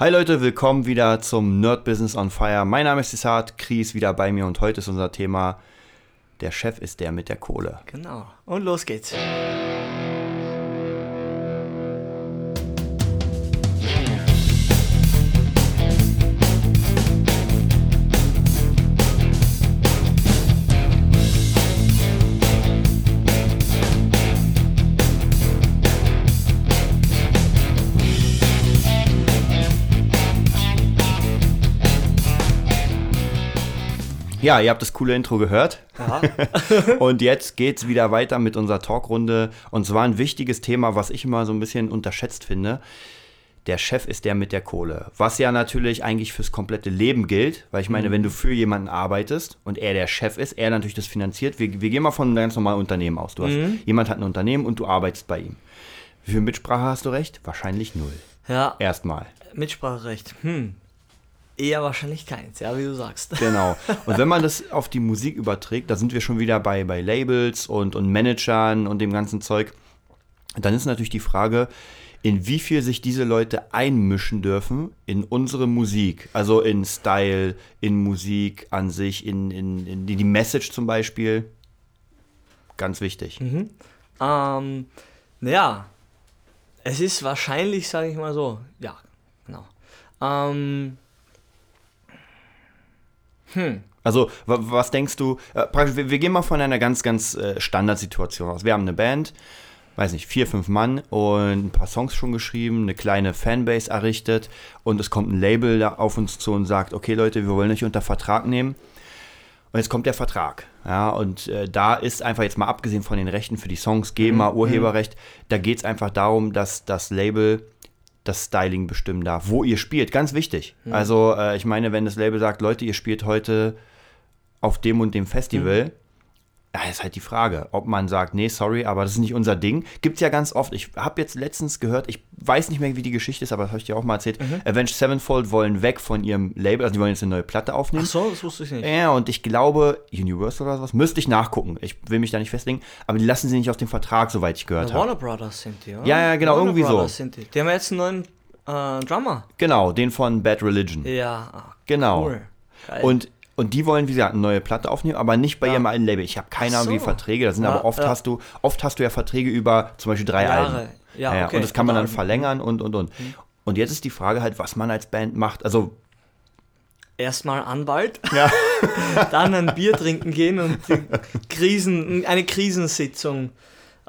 Hi Leute, willkommen wieder zum Nerd Business on Fire. Mein Name ist Desart, Kries wieder bei mir und heute ist unser Thema Der Chef ist der mit der Kohle. Genau. Und los geht's. Ja, ihr habt das coole Intro gehört. Ja. und jetzt geht's wieder weiter mit unserer Talkrunde. Und zwar ein wichtiges Thema, was ich immer so ein bisschen unterschätzt finde. Der Chef ist der mit der Kohle. Was ja natürlich eigentlich fürs komplette Leben gilt, weil ich meine, wenn du für jemanden arbeitest und er der Chef ist, er natürlich das finanziert. Wir, wir gehen mal von einem ganz normalen Unternehmen aus. Du hast, jemand hat ein Unternehmen und du arbeitest bei ihm. Wie viel Mitsprache hast du recht? Wahrscheinlich null. Ja, Erstmal. Mitspracherecht. Hm. Eher wahrscheinlich keins, ja, wie du sagst. Genau. Und wenn man das auf die Musik überträgt, da sind wir schon wieder bei, bei Labels und, und Managern und dem ganzen Zeug, dann ist natürlich die Frage, in wie viel sich diese Leute einmischen dürfen in unsere Musik. Also in Style, in Musik an sich, in, in, in die Message zum Beispiel. Ganz wichtig. Ähm, naja, es ist wahrscheinlich, sage ich mal so, ja, genau. Ähm, Also, wa- was denkst du? Äh, wir, wir gehen mal von einer ganz, ganz äh, Standardsituation aus. Wir haben eine Band, weiß nicht, vier, fünf Mann und ein paar Songs schon geschrieben, eine kleine Fanbase errichtet und es kommt ein Label da auf uns zu und sagt, okay Leute, wir wollen euch unter Vertrag nehmen. Und jetzt kommt der Vertrag. Ja, und äh, da ist einfach jetzt mal abgesehen von den Rechten für die Songs, GEMA, Urheberrecht, da geht es einfach darum, dass das Label das Styling bestimmen darf, wo ihr spielt. Ganz wichtig. Also, äh, ich meine, wenn das Label sagt, Leute, ihr spielt heute auf dem und dem Festival, ja, ist halt die Frage, ob man sagt, nee, sorry, aber das ist nicht unser Ding. Gibt's ja ganz oft. Ich habe jetzt letztens gehört, ich weiß nicht mehr, wie die Geschichte ist, aber das habe ich dir auch mal erzählt. Avenged Sevenfold wollen weg von ihrem Label, also die wollen jetzt eine neue Platte aufnehmen. ach so, das wusste ich nicht. Ja, und ich glaube, Universal oder sowas, müsste ich nachgucken. Ich will mich da nicht festlegen, aber die lassen sie nicht aus dem Vertrag, soweit ich gehört habe. Warner Brothers sind die, oder? Ja, ja, genau, Warner irgendwie so. Brothers Sind die. die haben jetzt einen neuen äh, Drummer. Genau, den von Bad Religion. Ja, ah, Genau. cool. Geil. Und, und die wollen, wie gesagt, eine neue Platte aufnehmen, aber nicht bei Ja. ihrem alten Label. Ich habe keine Ahnung, wie so. Verträge das sind, Ja, aber oft ja. hast du, oft hast du ja Verträge über zum Beispiel drei Jahre. Alben. Ja, okay. Und das kann man dann. Mhm. verlängern und und und. Und jetzt ist die Frage halt, was man als Band macht. Also, Erstmal Anwalt, ja. dann ein Bier trinken gehen und Krisen, eine Krisensitzung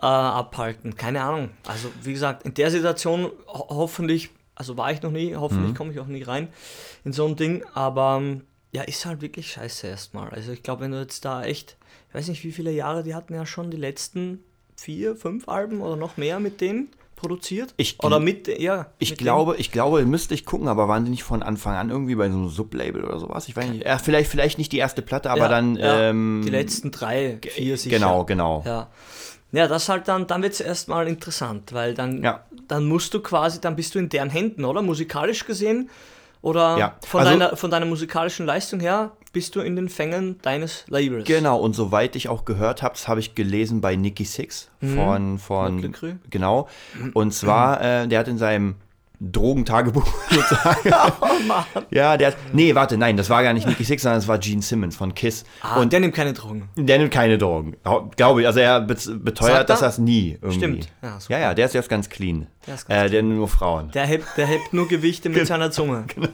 äh, abhalten. Keine Ahnung. Also wie gesagt, in der Situation ho hoffentlich, also war ich noch nie, hoffentlich Mhm. komme ich auch nie rein in so ein Ding, aber ähm, ja, ist halt wirklich scheiße erstmal. Also ich glaube, wenn du jetzt da echt, ich weiß nicht, wie viele Jahre die hatten ja schon die letzten vier, fünf Alben oder noch mehr mit denen produziert. Ich oder mit, ja. Ich mit glaube, ich glaube, müsste ich gucken, aber waren die nicht von Anfang an irgendwie bei so einem Sublabel oder sowas? Ich weiß nicht. Ja, vielleicht, vielleicht nicht die erste Platte, aber Ja, dann. ja, ähm, die letzten drei, vier sicher. Genau, genau. Ja. Ja, das halt dann, dann wird es erstmal interessant, weil dann, dann musst du quasi, dann bist du in deren Händen, oder? Musikalisch gesehen. Oder Ja, von, also- deiner, von deiner musikalischen Leistung her bist du in den Fängen deines Labels. Genau, und soweit ich auch gehört habe, das habe ich gelesen bei Nicky Six von, von Mötley Crüe. genau. Und zwar, äh, der hat in seinem Drogentagebuch sozusagen. Oh Mann. ja, der hat, nee, warte, nein, das war gar nicht Nicky Six, sondern das war Gene Simmons von Kiss. Ah, und der nimmt keine Drogen. Der nimmt keine Drogen, glaube ich. Also er be beteuert, dass er? es nie irgendwie. Stimmt. Ja. Ja, ja, der ist jetzt ganz clean. Der ist ganz äh, der nimmt nur Frauen. Der hebt, der hebt nur Gewichte mit seiner Zunge. Genau.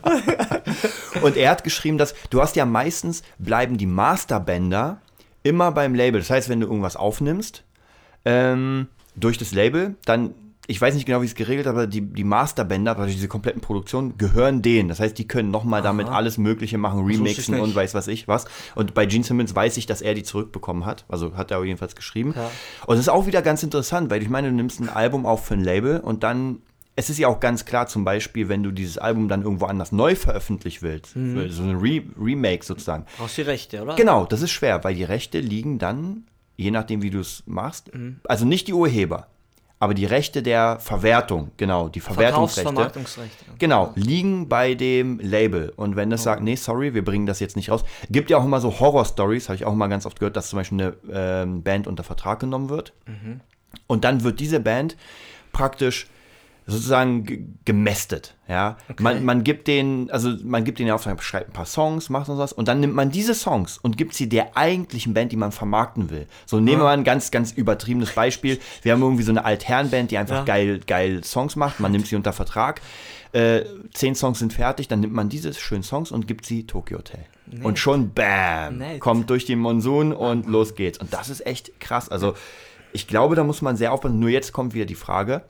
Und er hat geschrieben, dass du hast ja meistens bleiben die Masterbänder immer beim Label. Das heißt, wenn du irgendwas aufnimmst ähm, durch das Label, dann ich weiß nicht genau, wie es geregelt ist, aber die, die Masterbänder, also diese kompletten Produktionen, gehören denen. Das heißt, die können nochmal damit alles Mögliche machen, remixen und weiß was ich was. Und bei Gene Simmons weiß ich, dass er die zurückbekommen hat. Also hat er jedenfalls geschrieben. Ja. Und das ist auch wieder ganz interessant, weil ich meine, du nimmst ein Album auf für ein Label und dann, es ist ja auch ganz klar, zum Beispiel, wenn du dieses Album dann irgendwo anders neu veröffentlichen willst, Mhm. so ein Re Remake sozusagen. Brauchst die Rechte, oder? Genau, das ist schwer, weil die Rechte liegen dann, je nachdem, wie du es machst, Mhm. also nicht die Urheber, aber die Rechte der Verwertung, genau, die Verwertungsrechte. Genau, liegen bei dem Label. Und wenn das sagt, nee, sorry, wir bringen das jetzt nicht raus. Gibt ja auch immer so Horror-Stories, habe ich auch mal ganz oft gehört, dass zum Beispiel eine ähm, Band unter Vertrag genommen wird. Und dann wird diese Band praktisch sozusagen gemästet. Ja, okay. man, man gibt den, also man gibt den Auftrag, schreibt ein paar Songs, macht und was, und dann nimmt man diese Songs und gibt sie der eigentlichen Band, die man vermarkten will. So nehmen wir mal ein ganz, ganz übertriebenes Beispiel. Wir haben irgendwie so eine Altherrenband, die einfach ja. geil, geil Songs macht. Man nimmt sie unter Vertrag. Äh, zehn Songs sind fertig, dann nimmt man diese schönen Songs und gibt sie Tokyo Hotel. Nett. Und schon bam, Nett. kommt durch den Monsun und los geht's. Und das ist echt krass. Also ich glaube, da muss man sehr aufpassen. Nur jetzt kommt wieder die Frage,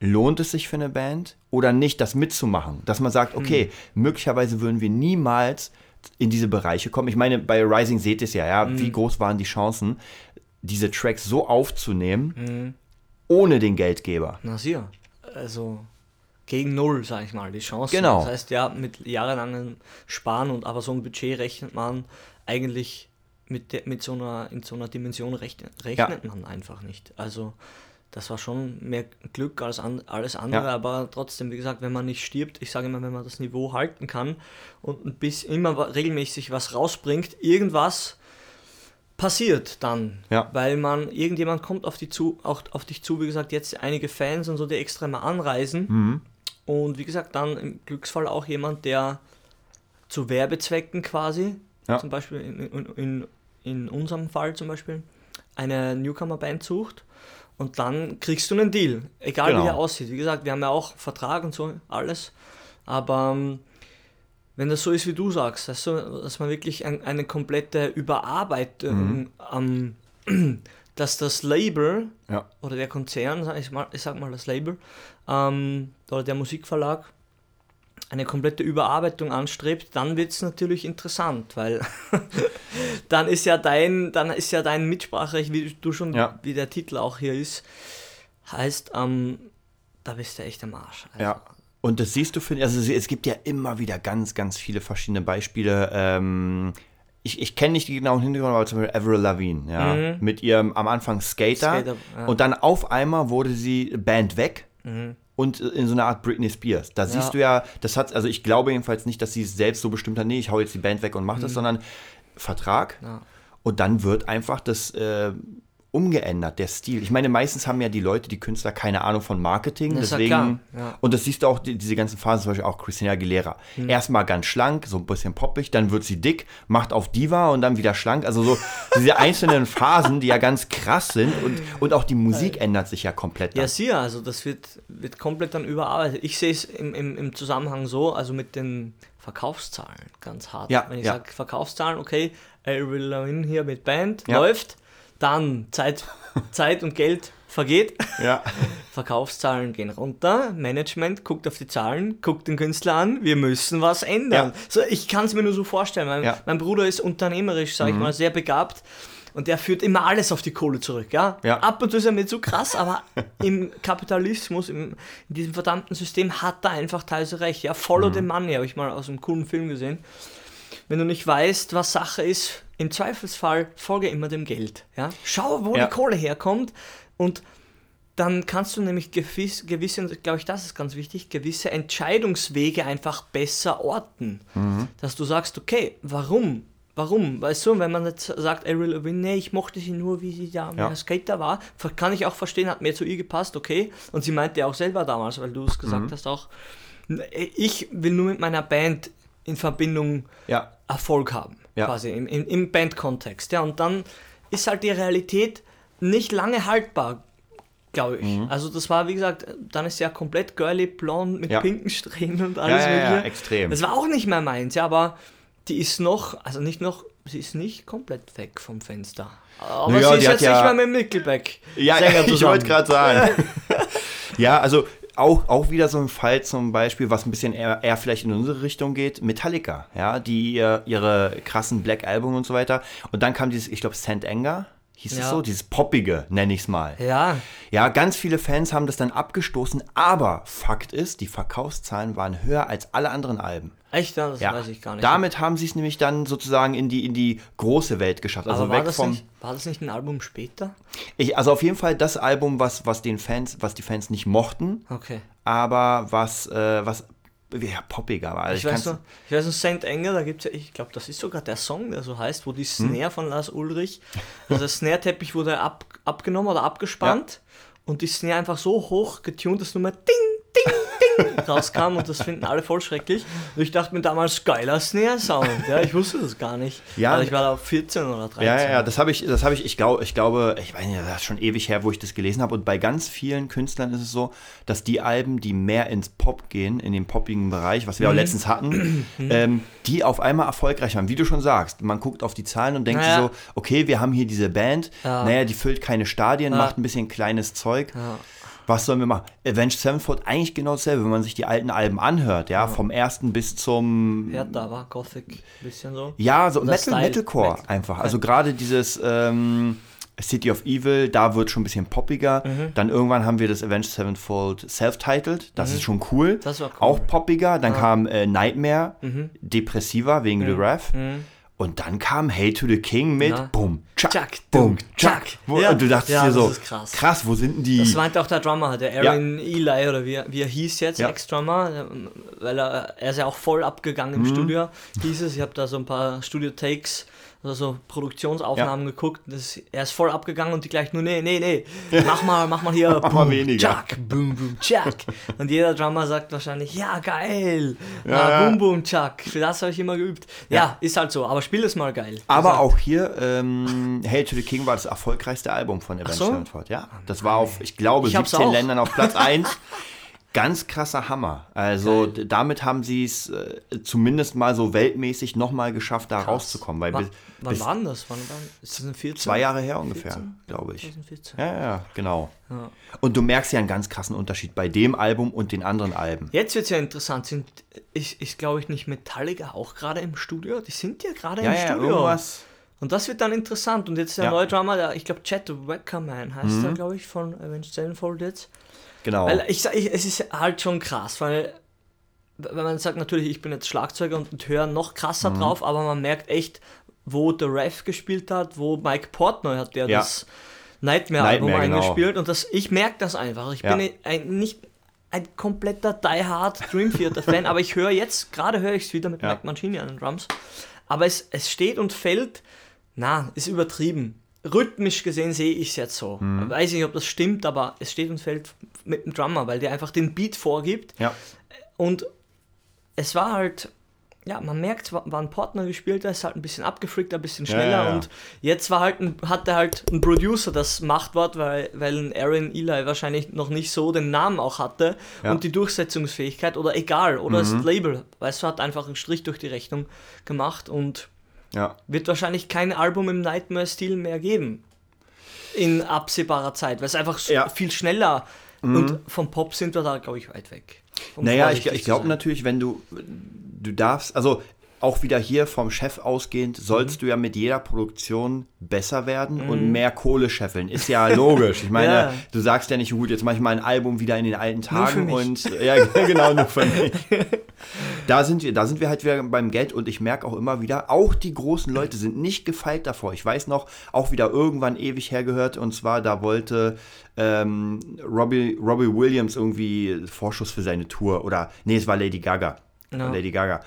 lohnt es sich für eine Band oder nicht, das mitzumachen? Dass man sagt, okay, hm. möglicherweise würden wir niemals in diese Bereiche kommen. Ich meine, bei Rising seht ihr es ja, ja, hm. wie groß waren die Chancen, diese Tracks so aufzunehmen, hm. ohne den Geldgeber. Na sicher. Also gegen null, sag ich mal, die Chancen. Genau. Das heißt, ja, mit jahrelangem Sparen und aber so ein Budget rechnet man eigentlich mit, de, mit so einer, in so einer Dimension rechnet, rechnet ja. man einfach nicht. Also das war schon mehr Glück als an, alles andere, ja. aber trotzdem, wie gesagt, wenn man nicht stirbt, ich sage immer, wenn man das Niveau halten kann und bisschen immer regelmäßig was rausbringt, irgendwas passiert dann, ja. weil man, irgendjemand kommt auf, die zu, auch auf dich zu, wie gesagt, jetzt einige Fans und so, die extra mal anreisen mhm. und wie gesagt, dann im Glücksfall auch jemand, der zu Werbezwecken quasi, ja. zum Beispiel in, in, in, in unserem Fall zum Beispiel, eine Newcomer-Band sucht und dann kriegst du einen Deal, egal genau. wie der aussieht. Wie gesagt, wir haben ja auch Vertrag und so, alles. Aber ähm, wenn das so ist, wie du sagst, dass, du, dass man wirklich ein, eine komplette Überarbeitung mhm. ähm, dass das Label ja. oder der Konzern, ich sag mal das Label, ähm, oder der Musikverlag eine komplette Überarbeitung anstrebt, dann wird es natürlich interessant, weil dann ist ja dein, dann ist ja dein Mitspracherecht, wie du schon, ja. wie der Titel auch hier ist, heißt, ähm, da bist du echt am Arsch. Also. Ja. Und das siehst du, für, also es gibt ja immer wieder ganz, ganz viele verschiedene Beispiele. Ähm, ich, ich kenne nicht die genauen Hintergründe, aber zum Beispiel Avril Lavigne, ja, mhm. mit ihrem am Anfang Skater, Skater ja. und dann auf einmal wurde sie Band weg. Mhm und in so einer Art Britney Spears. Da ja. siehst du ja, das hat, also ich glaube jedenfalls nicht, dass sie es selbst so bestimmt hat, nee, ich hau jetzt die Band weg und mach mhm. das, sondern Vertrag. Ja. Und dann wird einfach das äh, umgeändert, der Stil. Ich meine, meistens haben ja die Leute, die Künstler, keine Ahnung von Marketing. Das deswegen, ja. Und das siehst du auch, die, diese ganzen Phasen, zum Beispiel auch Christina Aguilera. Hm. Erstmal ganz schlank, so ein bisschen poppig, dann wird sie dick, macht auf Diva und dann wieder schlank. Also so diese einzelnen Phasen, die ja ganz krass sind und, und auch die Musik ja. ändert sich ja komplett. Dann. Ja, sicher, also das wird, wird komplett dann überarbeitet. Ich sehe es im, im, im Zusammenhang so, also mit den Verkaufszahlen ganz hart. Ja, Wenn ich ja. sage Verkaufszahlen, okay, Avril Lavigne hier mit Band, läuft, dann Zeit, Zeit und Geld vergeht. Ja. Verkaufszahlen gehen runter. Management guckt auf die Zahlen, guckt den Künstler an. Wir müssen was ändern. Ja. So, ich kann es mir nur so vorstellen. Mein, ja. mein Bruder ist unternehmerisch, sage mhm. ich mal, sehr begabt. Und der führt immer alles auf die Kohle zurück, ja? ja. Ab und zu ist er mir zu krass, aber im Kapitalismus, im, in diesem verdammten System hat er einfach teilweise recht. Ja, Follow mhm. the Money habe ich mal aus einem coolen Film gesehen. Wenn du nicht weißt, was Sache ist, im Zweifelsfall folge immer dem Geld. Ja? Schau, wo ja. die Kohle herkommt und dann kannst du nämlich gewiss, gewisse, glaube ich, das ist ganz wichtig, gewisse Entscheidungswege einfach besser orten. Mhm. Dass du sagst, okay, warum? Warum? Weißt du, wenn man jetzt sagt, Avril Lavigne, nee, ich mochte sie nur, wie sie da ja. Skater war, kann ich auch verstehen, hat mir zu ihr gepasst, okay. Und sie meinte auch selber damals, weil du es gesagt mhm. hast auch, ich will nur mit meiner Band in Verbindung ja. Erfolg haben ja. quasi im, im, im Bandkontext. Ja, und dann ist halt die Realität nicht lange haltbar, glaube ich. Mhm. Also das war, wie gesagt, dann ist ja komplett girly, blond mit ja. pinken Strähnen und alles ja, ja, ja, extrem. Das war auch nicht mehr meins, ja, aber die ist noch, also nicht noch, sie ist nicht komplett weg vom Fenster. Aber naja, sie ist jetzt nicht mehr mit Nickelback. Ja, ich wollte gerade sagen. ja, also auch, auch wieder so ein Fall zum Beispiel, was ein bisschen eher, eher vielleicht in unsere Richtung geht, Metallica, ja, die ihr, ihre krassen Black Album und so weiter. Und dann kam dieses, ich glaube, St. Anger, hieß ja. es so, dieses Poppige, nenne ich es mal. Ja. Ja, ganz viele Fans haben das dann abgestoßen, aber Fakt ist, die Verkaufszahlen waren höher als alle anderen Alben. Echt? Ja, das ja. weiß ich gar nicht. Damit haben sie es nämlich dann sozusagen in die, in die große Welt geschafft. Also aber war weg das vom. Nicht, war das nicht ein Album später? Ich, also auf jeden Fall das Album, was, was den Fans, was die Fans nicht mochten. Okay. Aber was, äh, was ja, poppiger war. Also ich, ich, weiß noch, ich weiß noch, St. Anger, da gibt es ja, ich glaube, das ist sogar der Song, der so heißt, wo die hm? Snare hm? von Lars Ulrich, also der Snare-Teppich wurde ab, abgenommen oder abgespannt ja. und die Snare einfach so hoch getunt, dass nur mal Ding Ding, Ding rauskam und das finden alle voll schrecklich. Und ich dachte mir damals, geiler Snare-Sound. Ja, ich wusste das gar nicht. Ja. Also ich war da 14 oder 13. Ja, ja, ja, das habe ich, das habe ich, ich glaube, ich glaube, ich meine, das ist schon ewig her, wo ich das gelesen habe. Und bei ganz vielen Künstlern ist es so, dass die Alben, die mehr ins Pop gehen, in den poppigen Bereich, was wir Mhm. auch letztens hatten, ähm, die auf einmal erfolgreich waren. Wie du schon sagst, man guckt auf die Zahlen und denkt Naja. so, okay, wir haben hier diese Band, Ja. naja, die füllt keine Stadien, Ja. macht ein bisschen kleines Zeug. Ja. Was sollen wir machen? Avenged Sevenfold eigentlich genau dasselbe, wenn man sich die alten Alben anhört, ja, vom ersten bis zum Härter war Gothic, bisschen so. ja, so Metal, Style. Metalcore Metal. einfach. Also gerade dieses ähm, City of Evil, da wird schon ein bisschen poppiger. Mhm. Dann irgendwann haben wir das Avenged Sevenfold Self-Titled, das ist schon cool. Mhm. Das war cool. Auch poppiger. Dann kam äh, Nightmare, Mhm. depressiver wegen The Wrath. Und dann kam Hey to the King mit Na. Bum, Chuck, Chuck, Dum, Chuck. Chuck. Ja. und du dachtest Ja, dir so, ist krass. wo sind denn die? Das meinte auch der Drummer, der Aaron Eli oder wie, wie er hieß jetzt, Ja. Ex-Drummer, weil er, er ist ja auch voll abgegangen Mhm. im Studio, hieß es. Ich habe da so ein paar Studio-Takes, also so Produktionsaufnahmen geguckt. Das, er ist voll abgegangen und die gleich nur, nee, nee, nee, mach mal, mach mal hier, Mach mal weniger. Chuck, boom, boom, Chuck. Und jeder Drummer sagt wahrscheinlich, ja, geil, Ja, ah, ja. boom, boom, Chuck. Für das habe ich immer geübt. Ja, ist halt so, aber spiel es mal geil. Aber Also, auch hier, ähm, Hail to the King war das erfolgreichste Album von Avenged so? Sevenfold, ja. Das war auf, ich glaube, Ich hab's 17 auch. Ländern auf Platz 1. Ganz krasser Hammer. Also d- damit haben sie es äh, zumindest mal so weltmäßig nochmal geschafft, da rauszukommen. Weil Wa- bis, wann war denn das? Wann, wann, ist das ein 14? zwei Jahre her ungefähr, 14? glaube ich. 2014. Ja, ja, genau. Ja. Und du merkst ja einen ganz krassen Unterschied bei dem Album und den anderen Alben. Jetzt wird es ja interessant. Sind, ist, ist glaube ich, nicht Metallica auch gerade im Studio? Die sind ja gerade Ja, im ja, Studio. irgendwas. Und das wird dann interessant. Und jetzt der Ja. Mhm. neue Drummer, der, ich glaube, Chad Wackerman heißt der, glaube ich, von Avenged Sevenfold jetzt. Genau. Weil ich, sag- ich, es ist halt schon krass, weil wenn man sagt, natürlich, ich bin jetzt Schlagzeuger und, höre noch krasser Mhm. drauf, aber man merkt echt, wo der Ref gespielt hat, wo Mike Portnoy hat, der Ja. das Nightmare-Album Nightmare, genau. eingespielt. Und das, ich merke das einfach. Ich Ja. bin ein, nicht ein kompletter Die Hard Dream Theater Fan, aber ich höre jetzt, gerade höre ich es wieder mit Ja. Mike Mancini an den Drums, aber es, es steht und fällt, na, ist übertrieben. Rhythmisch gesehen sehe ich es jetzt so. Mhm. Weiß nicht, ob das stimmt, aber es steht und fällt mit dem Drummer, weil der einfach den Beat vorgibt. ja. Und es war halt, ja, man merkt, wa- war ein Partner gespielt, der ist halt ein bisschen abgefrickt, ein bisschen schneller. ja, ja. Und jetzt war halt ein, hatte halt ein Producer das Machtwort, weil, weil ein Aaron Eli wahrscheinlich noch nicht so den Namen auch hatte und die Durchsetzungsfähigkeit oder egal, oder Mhm. das Label, weißt du, hat einfach einen Strich durch die Rechnung gemacht und ja. wird wahrscheinlich kein Album im Nightmare-Stil mehr geben. In absehbarer Zeit, weil es einfach so Ja. viel schneller und vom Pop sind wir da, glaube ich, weit weg. Um Naja, ich, ich glaube natürlich, wenn du, du darfst, also auch wieder hier vom Chef ausgehend, sollst Mhm. du ja mit jeder Produktion besser werden und mehr Kohle scheffeln. Ist ja logisch. Ich meine, Ja. du sagst ja nicht, gut, jetzt mache ich mal ein Album wieder in den alten Tagen und ja, genau, nur für mich. Da sind wir, da sind wir halt wieder beim Geld und ich merke auch immer wieder, auch die großen Leute sind nicht gefeit davor. Ich weiß noch, auch wieder irgendwann ewig hergehört und zwar, da wollte ähm, Robbie, Robbie Williams irgendwie Vorschuss für seine Tour oder, nee, es war Lady Gaga. Ja. Lady Gaga.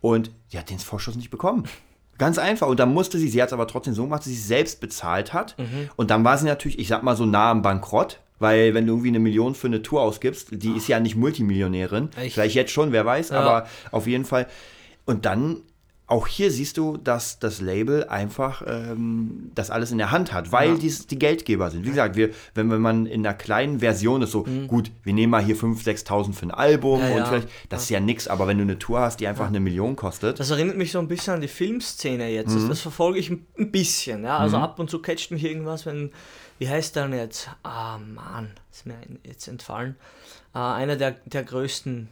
Und die hat den Vorschuss nicht bekommen. Ganz einfach. Und dann musste sie, sie hat es aber trotzdem so gemacht, dass sie es selbst bezahlt hat. Mhm. Und dann war sie natürlich, ich sag mal so nah am Bankrott. Weil wenn du irgendwie eine Million für eine Tour ausgibst, die ist ja nicht Multimillionärin. Echt? Vielleicht jetzt schon, wer weiß, Ja. aber auf jeden Fall. Und dann, auch hier siehst du, dass das Label einfach ähm, das alles in der Hand hat, weil Ja. dies, die Geldgeber sind. Wie gesagt, wir, wenn wenn man in einer kleinen Version ist, so, gut, wir nehmen mal hier 5.000, 6.000 für ein Album Mhm. Ja, und ja. vielleicht, das ist ja nix, aber wenn du eine Tour hast, die einfach eine Million kostet, Das erinnert mich so ein bisschen an die Filmszene jetzt. Mhm. Das, verfolge ich ein bisschen. Ja? Also ab und zu catcht mich irgendwas, wenn. Wie heißt der denn jetzt? Ah, Mann, ist mir jetzt entfallen. Äh, einer der, der größten.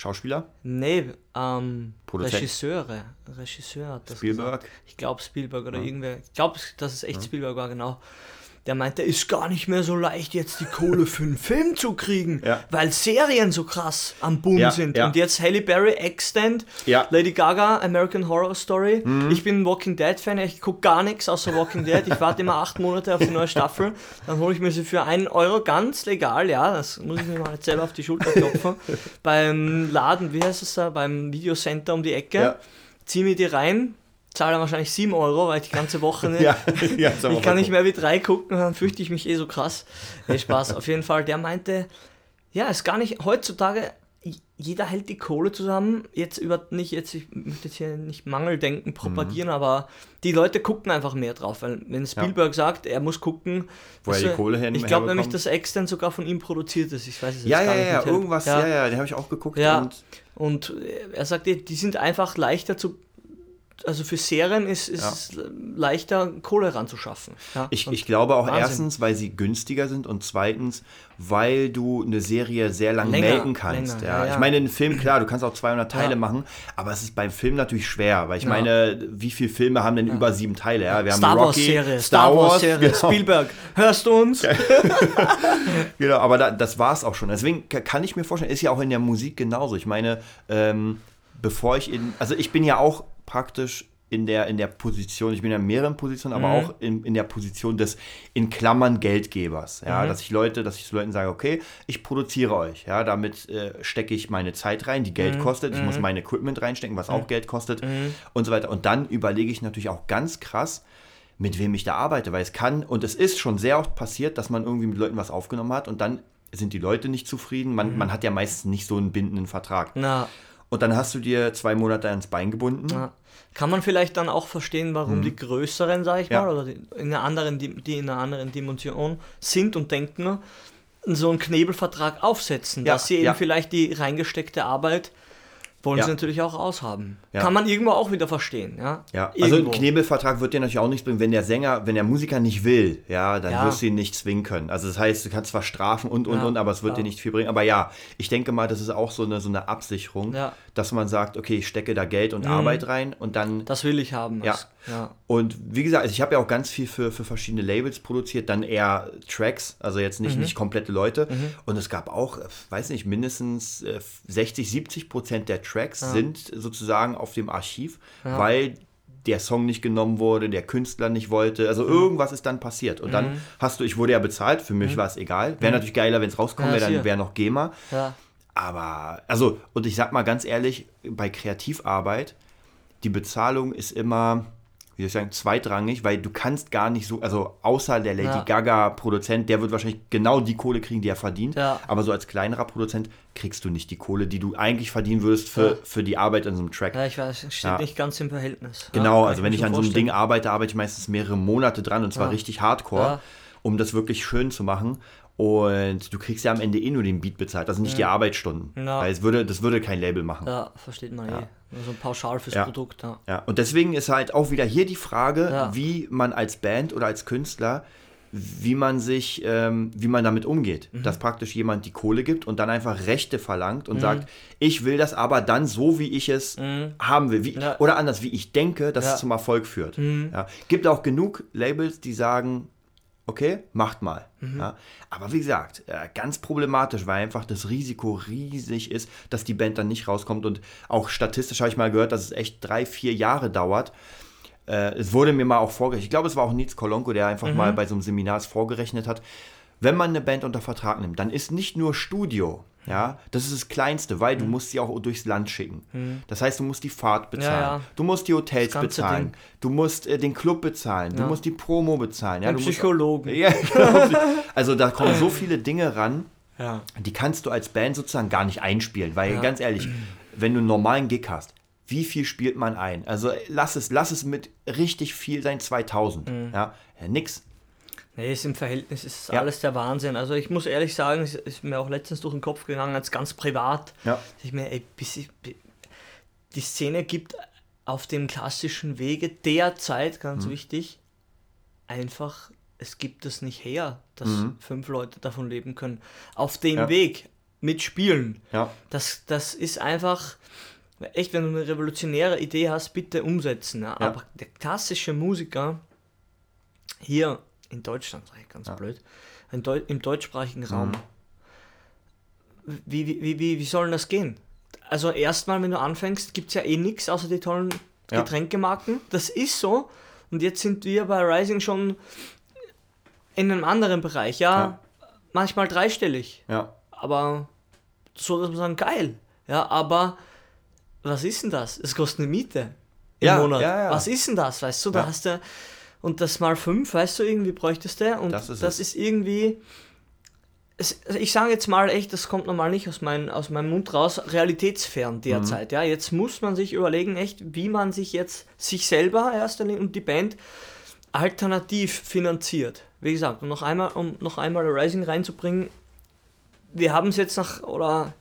Schauspieler, Nee, ähm, Produzent. Regisseure. Regisseur hat das Spielberg. gesagt. Ich glaube Spielberg oder irgendwer. Ich glaube, dass es echt Spielberg war, genau. Der meinte, ist gar nicht mehr so leicht, jetzt die Kohle für einen Film zu kriegen, Ja. weil Serien so krass am Boom Ja, sind. ja. Und jetzt Halle Berry, Extend. Lady Gaga, American Horror Story. Ich bin ein Walking Dead-Fan, ich gucke gar nichts außer Walking Dead. Ich warte immer acht Monate auf die neue Staffel. Dann hole ich mir sie für einen Euro ganz legal, ja, das muss ich mir mal selber auf die Schulter klopfen. beim Laden, wie heißt es da, beim Videocenter um die Ecke. Zieh mir die rein, zahle dann wahrscheinlich 7 Euro, weil ich die ganze Woche nicht, Ja, ja, ich kann nicht mehr wie drei gucken, dann fürchte ich mich eh so krass. Nee, Spaß. Auf jeden Fall, der meinte, ja, ist gar nicht, heutzutage, jeder hält die Kohle zusammen, jetzt über, nicht jetzt, ich möchte jetzt hier nicht Mangeldenken propagieren, Mhm. aber die Leute gucken einfach mehr drauf, weil wenn Spielberg sagt, er muss gucken, Wo er dass die Kohle hin- Ich glaube nämlich, dass Extern sogar von ihm produziert ist, ich weiß es Ja, jetzt ja, gar nicht. ja, irgendwas, ja, ja, den habe ich auch geguckt. Ja. Und Und er sagt, die die sind einfach leichter zu. Also für Serien ist ist es leichter, Kohle ranzuschaffen. Ja, ich, ich glaube auch Wahnsinn. erstens, weil sie günstiger sind und zweitens, weil du eine Serie sehr lang Länger, melken kannst. länger, ja. ja, ja. Ich meine, einen Film, klar, du kannst auch 200 Teile Ja. machen, aber es ist beim Film natürlich schwer, weil ich Ja. meine, wie viele Filme haben denn über sieben Teile? Ja, wir haben Star Wars Rocky, Serie, Star Wars Serie, genau. Spielberg. Hörst du uns? Genau, aber da, das war es auch schon. Deswegen ka- kann ich mir vorstellen, ist ja auch in der Musik genauso. Ich meine, ähm, bevor ich in, also ich bin ja auch praktisch in der, in der Position, ich bin ja in mehreren Positionen, aber Mhm. auch in, in der Position des in Klammern Geldgebers. Ja, Mhm. dass ich Leute, dass ich zu Leuten sage, okay, ich produziere euch, ja, damit äh, stecke ich meine Zeit rein, die Mhm. Geld kostet, ich muss mein Equipment reinstecken, was auch Geld kostet und so weiter. Und dann überlege ich natürlich auch ganz krass, mit wem ich da arbeite, weil es kann und es ist schon sehr oft passiert, dass man irgendwie mit Leuten was aufgenommen hat und dann sind die Leute nicht zufrieden. Mhm. Man, man hat ja meistens nicht so einen bindenden Vertrag. Na, Und dann hast du dir zwei Monate ans Bein gebunden. na. Kann man vielleicht dann auch verstehen, warum die größeren, sag ich Mhm. Ja. mal, oder die in, einer anderen, die in einer anderen Dimension sind und denken, so einen Knebelvertrag aufsetzen, Ja, dass sie eben vielleicht die reingesteckte Arbeit wollen Ja. sie natürlich auch aushaben. Ja. Kann man irgendwo auch wieder verstehen, ja? Ja, also ein Irgendwo. Knebelvertrag wird dir natürlich auch nichts bringen, wenn der Sänger, wenn der Musiker nicht will, ja, dann wirst du ihn nicht zwingen können. Also das heißt, du kannst zwar strafen und und und, aber es wird dir nicht viel bringen. Aber ja, ich denke mal, das ist auch so eine, so eine Absicherung, dass man sagt, okay, ich stecke da Geld und Arbeit rein und dann Das will ich haben. Ja. Das, ja. Und wie gesagt, also ich habe ja auch ganz viel für, für verschiedene Labels produziert, dann eher Tracks, also jetzt Mhm. nicht, nicht komplette Leute. Und es gab auch, äh, weiß nicht, mindestens äh, 60, 70 Prozent der Tracks sind sozusagen auf dem Archiv, weil der Song nicht genommen wurde, der Künstler nicht wollte. Also Mhm. irgendwas ist dann passiert. Und dann hast du, ich wurde ja bezahlt, für mich war es egal. Wäre natürlich geiler, wenn es rauskommen Mhm. Ja, wäre, dann wäre noch GEMA. ja. Aber, also, und ich sag mal ganz ehrlich, bei Kreativarbeit, die Bezahlung ist immer, wie soll ich sagen, zweitrangig, weil du kannst gar nicht so, also außer der Lady Ja. Gaga-Produzent, der wird wahrscheinlich genau die Kohle kriegen, die er verdient. Ja. Aber so als kleinerer Produzent kriegst du nicht die Kohle, die du eigentlich verdienen würdest für, Ja. für die Arbeit an so einem Track. Ja, ich weiß, es steht nicht ganz im Verhältnis. Genau, also wenn ich schon an so einem. Ding arbeite, arbeite ich meistens mehrere Monate dran und zwar richtig hardcore, um das wirklich schön zu machen. Und du kriegst ja am Ende eh nur den Beat bezahlt, also nicht die Arbeitsstunden. Weil es würde, das würde kein Label machen. Ja, versteht man eh. So ein Pauschal fürs Ja. Produkt, ja. Ja, und deswegen ist halt auch wieder hier die Frage, Ja. wie man als Band oder als Künstler, wie man sich, ähm, wie man damit umgeht. Mhm. Dass praktisch jemand die Kohle gibt und dann einfach Rechte verlangt und sagt, ich will das aber dann so, wie ich es haben will. Wie, Mhm. Ja. Oder anders, wie ich denke, dass Ja. Mhm. es zum Erfolg führt. Ja. Gibt auch genug Labels, die sagen, okay, macht mal. Mhm. Ja. Aber wie gesagt, äh, ganz problematisch, weil einfach das Risiko riesig ist, dass die Band dann nicht rauskommt. Und auch statistisch habe ich mal gehört, dass es echt drei, vier Jahre dauert. Äh, es wurde mir mal auch vorgerechnet. Ich glaube, es war auch Nils Kolonko, der einfach mal bei so einem Seminar es vorgerechnet hat. Wenn man eine Band unter Vertrag nimmt, dann ist nicht nur Studio, ja, das ist das Kleinste, weil du musst sie auch durchs Land schicken. Das heißt, du musst die Fahrt bezahlen, Ja, ja. du musst die Hotels bezahlen, Ding. du musst äh, den Club bezahlen, du Ja. musst die Promo bezahlen, ja, Den du musst Psychologen. ja, genau. Also da kommen so viele Dinge ran, die kannst du als Band sozusagen gar nicht einspielen, weil Ja. ganz ehrlich, wenn du einen normalen Gig hast, wie viel spielt man ein? Also lass es, lass es mit richtig viel sein, 2000. Mhm. Ja, nix. Nee, ist im Verhältnis ist Ja. alles der Wahnsinn. Also ich muss ehrlich sagen, es ist mir auch letztens durch den Kopf gegangen, als ganz privat. Ja. dass Ich mir, ey, die Szene gibt auf dem klassischen Wege derzeit, ganz Mhm. wichtig, einfach, es gibt es nicht her, dass fünf Leute davon leben können. Auf dem Mhm. Ja. Weg mit Spielen. Ja, Das, das ist einfach, echt, wenn du eine revolutionäre Idee hast, bitte umsetzen. Ja. Aber der klassische Musiker hier in Deutschland, sag ich ganz blöd, in Deu im deutschsprachigen Raum, wie, wie, wie, wie, wie soll das gehen? Also erstmal, wenn du anfängst, gibt es ja eh nichts außer die tollen Ja. Getränkemarken. Das ist so. Und jetzt sind wir bei Rising schon in einem anderen Bereich. Ja, Ja. manchmal dreistellig ja, aber so, dass man sagen, geil. Ja, aber was ist denn das? Es kostet eine Miete. im Ja, Monat. ja, ja. Was ist denn das, weißt du? Da Ja. hast du, und das mal fünf, weißt du, irgendwie bräuchtest du. Und Das das ist ist, es. irgendwie, es, also ich sage jetzt mal echt, das kommt normal nicht aus, mein, aus meinem Mund raus, realitätsfern derzeit. Mhm. Ja, jetzt muss man sich überlegen, echt, wie man sich jetzt, sich selber erst und die Band alternativ finanziert. Wie gesagt, um noch einmal, um noch einmal Rising reinzubringen, wir haben es jetzt nach, oder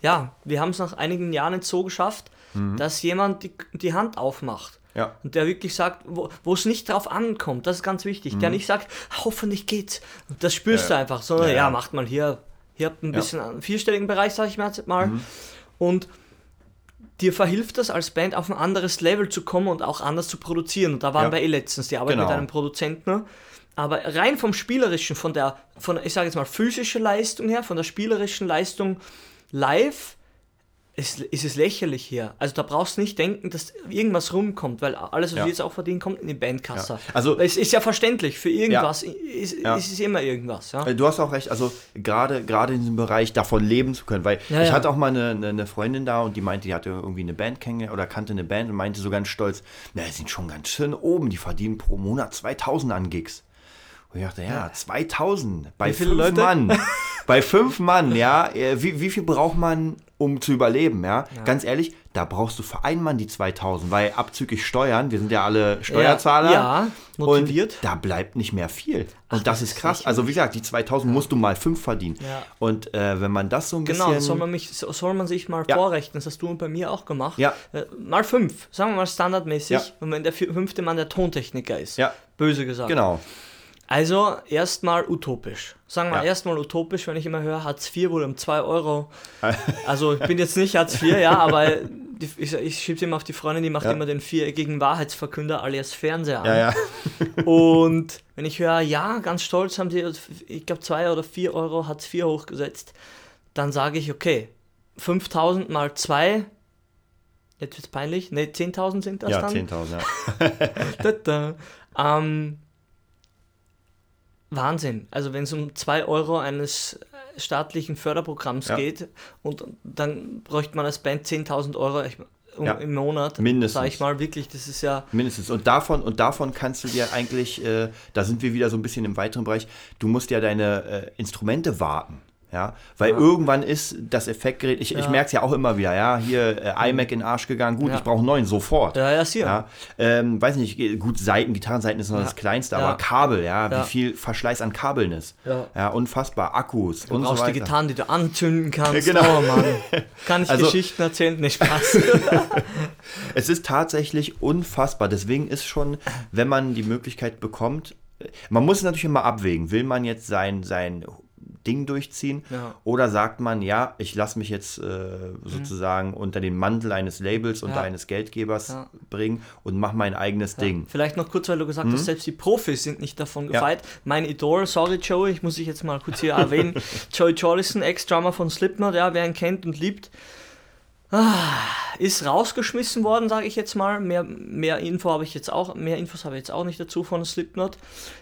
ja, wir haben es nach einigen Jahren jetzt so geschafft, dass jemand die, die Hand aufmacht. Ja. Und der wirklich sagt, wo es nicht drauf ankommt, das ist ganz wichtig. Der nicht sagt, hoffentlich geht's. Und das spürst Mhm. Ja. du einfach, sondern Ja, ja, macht mal hier, hier habt ein. Mhm. bisschen einen vierstelligen Bereich, sag ich mir jetzt mal. Und dir verhilft das als Band auf ein anderes Level zu kommen und auch anders zu produzieren. Und da waren wir eh letztens, die arbeiten Genau. mit einem Produzenten. ne? Aber rein vom spielerischen, von der, von, ich sage jetzt mal, physischen Leistung her, von der spielerischen Leistung live, ist, ist es lächerlich hier. Also da brauchst du nicht denken, dass irgendwas rumkommt, weil alles, was Ja. wir jetzt auch verdienen, kommt in die Bandkasse. Ja. Also- es ist ja verständlich, für irgendwas ist, Ja. ist es immer irgendwas. Ja? Äh, Du hast auch recht, also gerade gerade in diesem Bereich davon leben zu können, weil ich hatte auch mal eine, eine, eine Freundin da und die meinte, die hatte irgendwie eine Band kennengelernt oder kannte eine Band und meinte so ganz stolz, na, die sind schon ganz schön oben, die verdienen pro Monat 2000 an Gigs. Und ich dachte, ja, 2000 bei fünf Leute? Mann. bei fünf Mann, ja. äh, Wie, wie viel braucht man, um zu überleben, ja? Ganz ehrlich, da brauchst du für einen Mann die 2000, weil abzüglich Steuern, wir sind ja alle Steuerzahler. Ja, motiviert. Und da bleibt nicht mehr viel. Und Ach, das das ist krass. Also wie gesagt, die 2000 musst du mal fünf verdienen. Ja. Und äh, wenn man das so ein Genau, bisschen... das soll man, mich, soll man sich mal Ja. vorrechnen. Das hast du bei mir auch gemacht. Ja. Äh, Mal fünf, sagen wir mal standardmäßig. Ja. Und wenn der fünfte Mann der Tontechniker ist. Ja. Böse gesagt. Genau. Also erstmal utopisch. Sagen wir Ja. erstmal utopisch, wenn ich immer höre, Hartz IV wurde um 2 Euro. Also ich bin jetzt nicht Hartz IV, ja, aber die, ich, ich schieb's immer auf die Freundin, die macht Ja. immer den viereckigen Wahrheitsverkünder alias Fernseher an. Ja, ja. Und wenn ich höre, ja, ganz stolz haben sie, ich glaube, 2 oder 4 Euro Hartz IV hochgesetzt, dann sage ich, okay, 5000 mal 2, jetzt wird's peinlich, ne, 10.000 sind das Ja, dann? 10.000, ja. Da, da. Ähm, Wahnsinn. Also wenn es um 2 Euro eines staatlichen Förderprogramms Ja. geht und dann bräuchte man als Band 10.000 Euro um, Ja. im Monat. Mindestens. Sag ich mal, wirklich, das ist ja... Mindestens. Und davon, und davon kannst du dir eigentlich, äh, da sind wir wieder so ein bisschen im weiteren Bereich, du musst ja deine äh, Instrumente warten. Ja, weil irgendwann ist das Effektgerät, ich, ich Ja. merke es ja auch immer wieder, ja, hier äh, iMac in den Arsch gegangen, gut, Ja. ich brauche einen neuen, sofort. Ja, ja, ist hier. Ja, ähm, weiß nicht, gut, Seiten, Gitarrenseiten ist noch Ja. das Kleinste, Ja. aber Kabel, ja, Ja. wie viel Verschleiß an Kabeln ist. Ja. unfassbar, Akkus Du und so brauchst weiter. die Gitarren, die du anzünden kannst. Ja, genau. Oh Mann. Kann ich Also- Geschichten erzählen? Nee, Spaß. Es ist tatsächlich unfassbar. Deswegen ist schon, wenn man die Möglichkeit bekommt, man muss es natürlich immer abwägen. Will man jetzt sein, sein Ding durchziehen Ja. oder sagt man, ja, ich lasse mich jetzt äh, sozusagen unter den Mantel eines Labels und Ja. eines Geldgebers Ja. bringen und mache mein eigenes Ding. Vielleicht noch kurz, weil du gesagt hast, selbst die Profis sind nicht davon Mhm. Gefeit. Mein Idol, sorry Joey, ich muss dich jetzt mal kurz hier erwähnen. Joey Jordison, Ex-Drummer von Slipknot, ja, wer ihn kennt und liebt, ist rausgeschmissen worden, sage ich jetzt mal. Mehr, mehr Info habe ich jetzt auch, mehr Infos habe ich jetzt auch nicht dazu von Slipknot.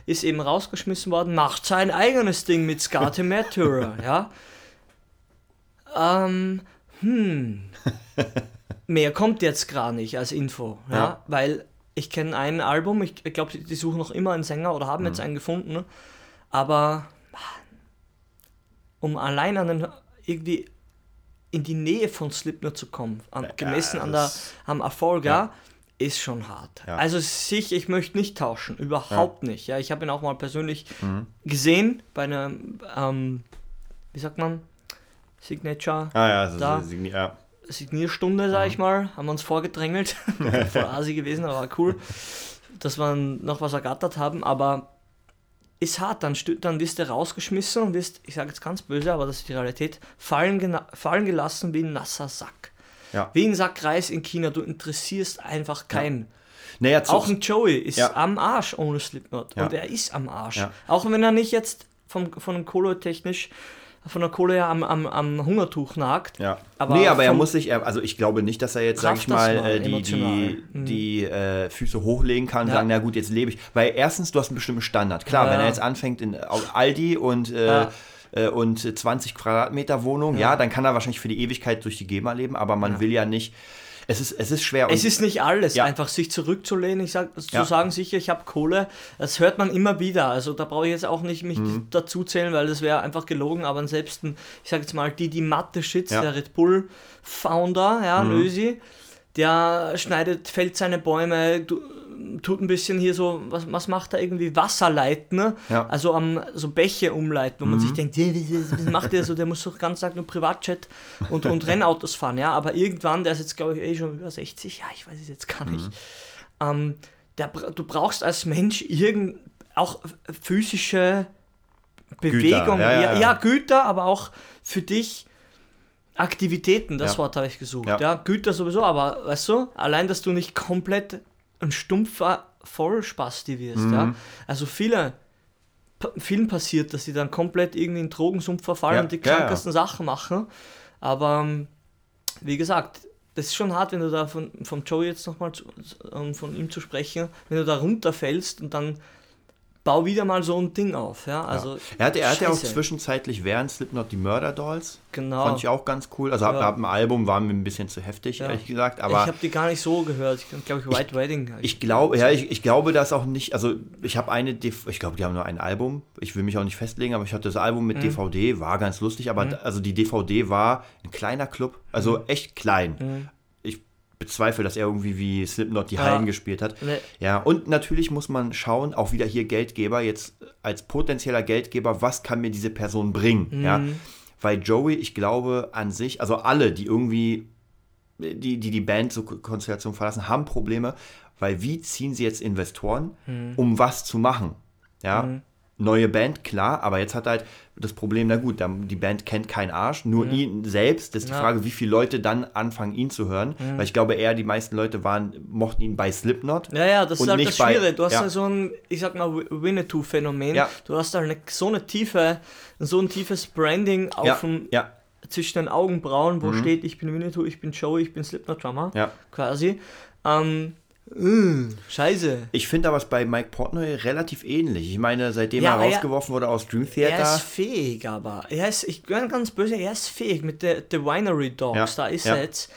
Ist eben rausgeschmissen worden, macht sein eigenes Ding mit Skate Maturer, ja. Ähm, hm. Mehr kommt jetzt gar nicht als Info, ja, Ja. weil ich kenne ein Album, ich, ich glaube, die, die suchen noch immer einen Sänger oder haben jetzt Mhm. einen gefunden, ne? aber um allein an den, irgendwie in die Nähe von Slipknot zu kommen, an, gemessen an der, am Erfolg, ja. ja. ist schon hart. Ja. Also sich, ich möchte nicht tauschen, überhaupt nicht. Ja, ich habe ihn auch mal persönlich Mhm. gesehen bei einer, ähm, wie sagt man, Signature, Ah ja, das Da. signi- ja. Signierstunde, sag ich mal, haben wir uns vorgedrängelt. Voll asi gewesen, aber war cool, dass wir noch was ergattert haben, aber ist hart, dann, dann wirst du rausgeschmissen und wirst, ich sage jetzt ganz böse, aber das ist die Realität, fallen, fallen gelassen wie ein nasser Sack. Ja. Wie ein Sack Reis in China, du interessierst einfach keinen. Naja, zu, Auch ein Joey ist Ja. am Arsch ohne Slipknot. Ja. Und er ist am Arsch. Ja. Auch wenn er nicht jetzt vom, von dem Kohle technisch, von der Kohle her am, am, am Hungertuch nagt. Ja. Aber nee, aber er muss sich, also ich glaube nicht, dass er jetzt, sag ich mal, mal, äh, die, die. Mhm. die äh, Füße hochlegen kann und Ja. sagen, na gut, jetzt lebe ich. Weil erstens, du hast einen bestimmten Standard. Klar, Ja. wenn er jetzt anfängt in Aldi und äh, äh, und 20 Quadratmeter Wohnung, ja. Ja. dann kann er wahrscheinlich für die Ewigkeit durch die GEMA leben, aber man Ja. will ja nicht. Es ist, es ist schwer. Es ist nicht alles, Ja. einfach sich zurückzulehnen. Ich sag, zu Ja. sagen, sicher, ich habe Kohle, das hört man immer wieder. Also da brauche ich jetzt auch nicht mich Mhm. dazu zählen, weil das wäre einfach gelogen. Aber selbst ein, ich sage jetzt mal, die, die Mathe schützt, Ja. der Red Bull Founder, ja, Mhm. Lösi, der schneidet, fällt seine Bäume, du, tut ein bisschen hier so, was, was macht er irgendwie? Wasser leiten, ne? Ja. Mhm. also am so Bäche umleiten, wo man sich denkt, "Ja, was macht der so, der muss doch ganz Tag nur Privatjet und, und Rennautos fahren, ja, aber irgendwann, der ist jetzt glaube ich eh schon über 60, ja, ich weiß es jetzt gar Mhm. nicht, ähm, der, du brauchst als Mensch irgend, auch physische Bewegung, ja, ja, ja, ja. Güter, aber auch für dich Aktivitäten, das. Wort habe ich gesucht, Ja. ja. Güter sowieso, aber weißt du, allein, dass du nicht komplett ein stumpfer Vollspasti wirst, ja. Mhm. Also viele, vielen passiert, dass sie dann komplett irgendwie in Drogensumpf verfallen Ja, und die ja, ja. krankesten Sachen machen, aber ähm, wie gesagt, das ist schon hart, wenn du da von, vom Joe jetzt nochmal um von ihm zu sprechen, wenn du da runterfällst und dann bau wieder mal so ein Ding auf, ja, also Er hat, er hat ja auch zwischenzeitlich während Slipknot die Murder Dolls. Genau. Fand ich auch ganz cool. Also ab, Ja. ab dem Album war mir ein bisschen zu heftig, Ja. ehrlich gesagt. ich Aber habe die gar nicht so gehört. Ich glaube, ich White Wedding. hab ich glaube, ja, ich, ich glaube das auch nicht. Also ich habe eine, DV ich glaube, die haben nur ein Album. Ich will mich auch nicht festlegen, aber ich hatte das Album Mhm. mit DVD, war ganz lustig. Aber also die DVD war ein kleiner Club, also Mhm. echt klein. Bezweifle, dass er irgendwie wie Slipknot die Ja. Hallen gespielt hat. Nee. Ja, und natürlich muss man schauen, auch wieder hier Geldgeber, jetzt als potenzieller Geldgeber, was kann mir diese Person bringen? Ja, Mhm. weil Joey, ich glaube an sich, also alle, die irgendwie die die, die Band so Konstellation verlassen, haben Probleme, weil wie ziehen sie jetzt Investoren, um was zu machen? Ja, neue Band, klar, aber jetzt hat halt das Problem, na gut, die Band kennt keinen Arsch, nur ihn selbst. Das ist die Ja. Frage, wie viele Leute dann anfangen, ihn zu hören. Weil ich glaube eher, die meisten Leute waren, mochten ihn bei Slipknot. Ja, ja, das ist halt das Schwierige. Du hast ja. ja. so ein, ich sag mal, Winnetou-Phänomen. Ja. Du hast da eine, so eine tiefe, so ein tiefes Branding auf Ja, dem, ja, zwischen den Augenbrauen, wo steht, ich bin Winnetou, ich bin Joey, ich bin Slipknot-Drummer. ja. Quasi. Ähm, äh, scheiße. Ich finde aber es bei Mike Portnoy relativ ähnlich. Ich meine, seitdem Ja, er aber er- rausgeworfen wurde aus Dream Er Theater. ist fähig, aber. Er ist, ich bin ganz böse, er ist fähig mit der The Winery Dogs. Ja, Da ist ja. er jetzt.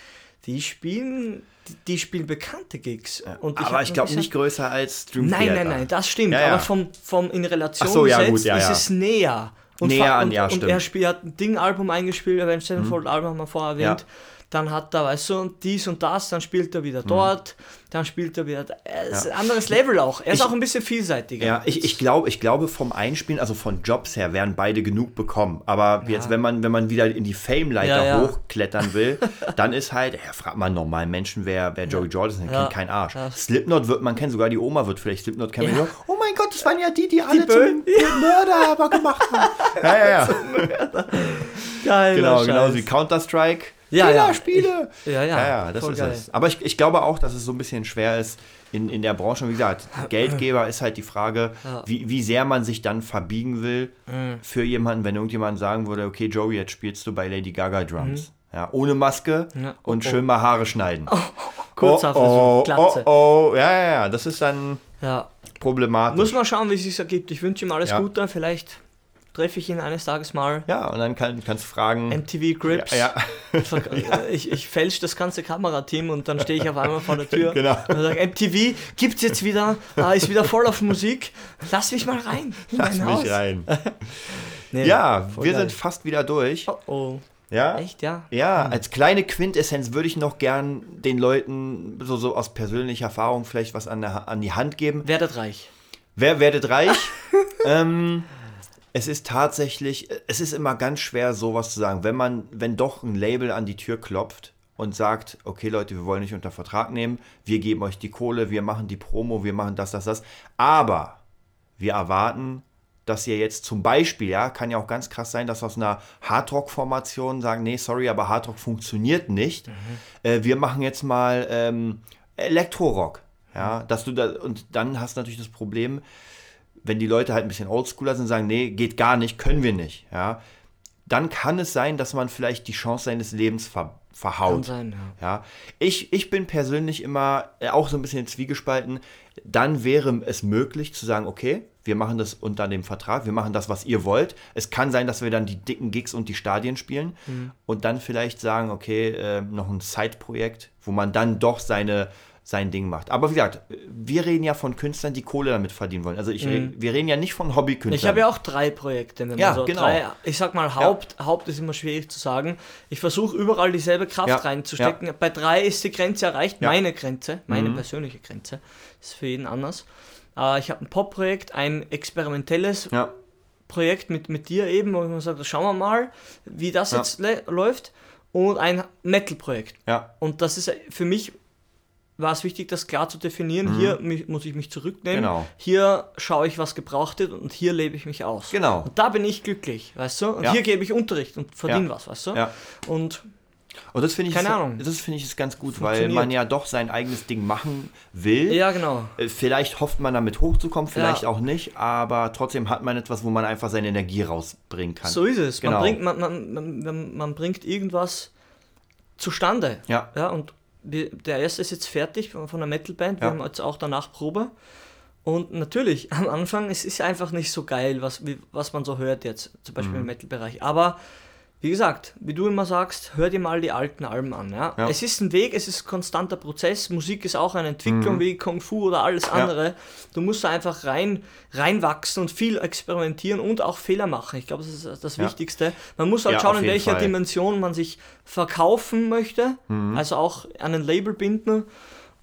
Die spielen, die, spielen bekannte Gigs. Und aber hab ich glaube nicht größer als Dream Nein, Theater. nein, nein, das stimmt. Ja, ja. Aber vom, vom in Relation so, ja, gesetzt gut, ja, ist ja. es näher. Und Näher an, und, ja, und stimmt. Mhm. er spielt, hat ein Ding-Album eingespielt, Avenged Sevenfold Album haben wir vorher erwähnt. Dann hat er, weißt du, dies und das, dann spielt er Mhm. wieder dort, dann spielt er wieder. Er ist ein anderes Level auch. Er ist Ich- auch ein bisschen vielseitiger. Ja, ich, ich glaube, ich glaube vom Einspielen, also von Jobs her, werden beide genug bekommen. Aber jetzt, wenn man, wenn man wieder in die Fame-Leiter Ja, ja. hochklettern will, dann ist halt, ja, fragt man normalen Menschen, wer, wer Joey Jordan ist, der Ja. kennt keinen Arsch. Ja. Slipknot wird man kennen, sogar die Oma wird vielleicht Slipknot kennen. Ja. Ja. Oh mein Gott, das waren ja die, die alle Bösen. zum Mörder aber gemacht haben. Ja, ja, ja. Geiler Genau, Scheiß. genauso wie Counter-Strike. Ja, ja. Killerspiele. Ja, ja. Ja, ja, das ist geil. es. Aber ich, ich glaube auch, dass es so ein bisschen schwer ist in, in der Branche. Wie gesagt, Geldgeber ist halt die Frage, Ja. wie, wie sehr man sich dann verbiegen will für jemanden, wenn irgendjemand sagen würde, okay, Joey, jetzt spielst du bei Lady Gaga Drums. Ja, ohne Maske Ja. und Oh, schön mal Haare schneiden. Kurzer oh, oh, Versuch, Glatze. oh, oh, ja, ja, ja, das ist dann Ja. problematisch. Muss man schauen, wie es sich ergibt. Ich wünsche ihm alles Ja. Gute. Vielleicht treffe ich ihn eines Tages mal. ja, und dann kann, kannst du fragen. MTV Grips. ja, ja. Ver- Ich, ich fälsche das ganze Kamerateam und dann stehe ich auf einmal vor der Tür Genau. und sage, MTV gibt's jetzt wieder, ah, ist wieder voll auf Musik. Lass mich mal rein. in Lass mein mich Haus. rein. Nee, Ja, wir geil. sind fast wieder durch. Oh, oh. Ja, Echt, ja? Ja, als kleine Quintessenz würde ich noch gern den Leuten so, so aus persönlicher Erfahrung vielleicht was an, der, an die Hand geben. Werdet reich. Wer werdet reich? ähm, es ist tatsächlich, es ist immer ganz schwer, sowas zu sagen. Wenn man, wenn doch ein Label an die Tür klopft und sagt, okay Leute, wir wollen nicht unter Vertrag nehmen, wir geben euch die Kohle, wir machen die Promo, wir machen das, das, das. Aber wir erwarten, dass ihr jetzt zum Beispiel, ja, kann ja auch ganz krass sein, dass aus einer Hardrock-Formation sagen, nee, sorry, aber Hardrock funktioniert nicht. Äh, wir machen jetzt mal ähm, Elektrorock. Ja, dass du da, und dann hast du natürlich das Problem, wenn die Leute halt ein bisschen oldschooler sind und sagen, nee, geht gar nicht, können wir nicht, ja, dann kann es sein, dass man vielleicht die Chance seines Lebens ver, verhaut. Kann sein, ja. Ja, ich, ich bin persönlich immer äh, auch so ein bisschen zwiegespalten. Dann wäre es möglich zu sagen, okay, wir machen das unter dem Vertrag, wir machen das, was ihr wollt. Es kann sein, dass wir dann die dicken Gigs und die Stadien spielen Mhm. und dann vielleicht sagen, okay, äh, noch ein Side-Projekt, wo man dann doch seine, sein Ding macht. Aber wie gesagt, wir reden ja von Künstlern, die Kohle damit verdienen wollen. Also ich, re- wir reden ja nicht von Hobbykünstlern. Mhm. Ich habe ja auch drei Projekte. Wenn Ja, so genau. drei, ich sag mal, Haupt, Haupt ist immer schwierig zu sagen. Ich versuche überall dieselbe Kraft Ja, reinzustecken. Bei drei ist die Grenze erreicht, Ja. Mhm. meine Grenze, meine persönliche Grenze. Ist für jeden anders. Äh, ich habe ein Pop-Projekt, ein experimentelles Ja, Projekt mit, mit dir eben, wo man sagt, schauen wir mal, wie das Ja. jetzt läuft. Und ein Metal-Projekt. ja, Und das ist für mich war es wichtig, das klar zu definieren. Hier mi- muss ich mich zurücknehmen. Mhm. Genau. Hier schaue ich, was gebraucht wird und hier lebe ich mich aus. Genau. Und da bin ich glücklich, weißt du? Und Ja. hier gebe ich Unterricht und verdiene Ja. was, weißt du? ja. Und Und das finde ich, Keine Ahnung. das finde ich ist ganz gut, weil man ja doch sein eigenes Ding machen will. ja, genau. Äh, Vielleicht hofft man damit hochzukommen, vielleicht Ja. auch nicht, aber trotzdem hat man etwas, wo man einfach seine Energie rausbringen kann. So ist es. Genau. Man, bringt, man, man, man, man bringt irgendwas zustande. Ja. Ja, und wir, der erste ist jetzt fertig von von der Metalband. Wir Ja. haben jetzt auch danach Probe. Und natürlich, am Anfang, es ist einfach nicht so geil, was, wie, was man so hört jetzt, zum Beispiel Mhm. im Metal-Bereich. Aber wie gesagt, wie du immer sagst, hör dir mal die alten Alben an. Ja? Ja. Es ist ein Weg, es ist ein konstanter Prozess. Musik ist auch eine Entwicklung wie Kung Fu oder alles Mhm. Ja. andere. Du musst da einfach rein, reinwachsen und viel experimentieren und auch Fehler machen. Ich glaube, das ist das Ja. Wichtigste. Man muss halt schauen, in welcher Fall. Dimension man sich verkaufen möchte, Mhm. also auch an ein Label binden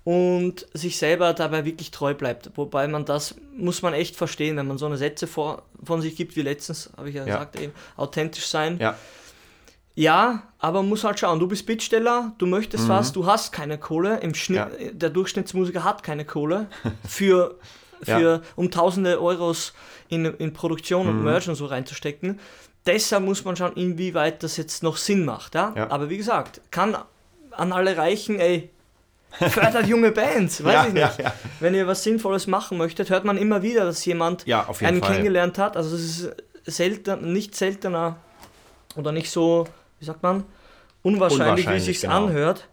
und sich selber dabei wirklich treu bleibt. Wobei man das muss man echt verstehen, wenn man so eine Sätze vor, von sich gibt, wie letztens, habe ich ja, Ja. gesagt, eben, authentisch sein. Ja, Ja, aber man muss halt schauen, du bist Bittsteller, du möchtest was, du hast keine Kohle, im Schnitt, Mhm. Ja. der Durchschnittsmusiker hat keine Kohle für, Ja. für um tausende Euros in, in Produktion Mhm. und Merch und so reinzustecken. Deshalb muss man schauen, inwieweit das jetzt noch Sinn macht. Ja? Ja. Aber wie gesagt, kann an alle reichen, ey, fördert junge Bands, weiß Ja, ich nicht. ja, ja. Wenn ihr was Sinnvolles machen möchtet, hört man immer wieder, dass jemand Ja, einen Fall. kennengelernt hat. Also es ist selten, nicht seltener oder nicht so, wie sagt man, unwahrscheinlich, wie es Unwahrscheinlich, sich genau. anhört,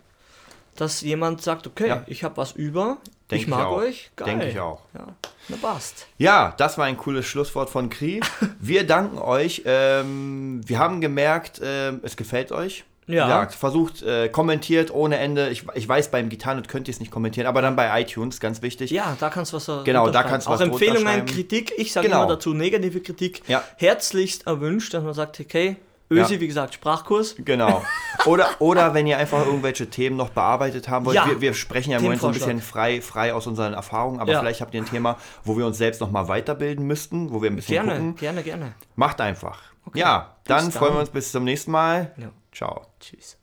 dass jemand sagt, okay, Ja. ich habe was über, Denk ich mag auch. euch, geil. Denke ich auch. Ja, na passt. Ja, das war ein cooles Schlusswort von Kri. Wir danken euch. Ähm, wir haben gemerkt, ähm, es gefällt euch. Ja. gesagt, versucht, äh, kommentiert ohne Ende. Ich, ich weiß, beim Gitarren könnt ihr es nicht kommentieren, aber dann bei iTunes, ganz wichtig. Ja, da kannst du was so Genau, da kannst du Auch was Empfehlungen, drunter schreiben. Kritik, ich sage Genau. immer dazu negative Kritik, Ja. herzlichst erwünscht, dass man sagt, okay, Ösi, Ja. wie gesagt, Sprachkurs. Genau. Oder, oder wenn ihr einfach irgendwelche Themen noch bearbeitet haben wollt. Ja. Wir, wir sprechen ja im Moment so ein bisschen frei, frei aus unseren Erfahrungen, aber Ja. vielleicht habt ihr ein Thema, wo wir uns selbst noch mal weiterbilden müssten, wo wir ein bisschen Gerne, gucken. gerne, gerne. Macht einfach. Ja, dann Bis freuen dann. wir uns bis zum nächsten Mal. Ciao. Tschüss.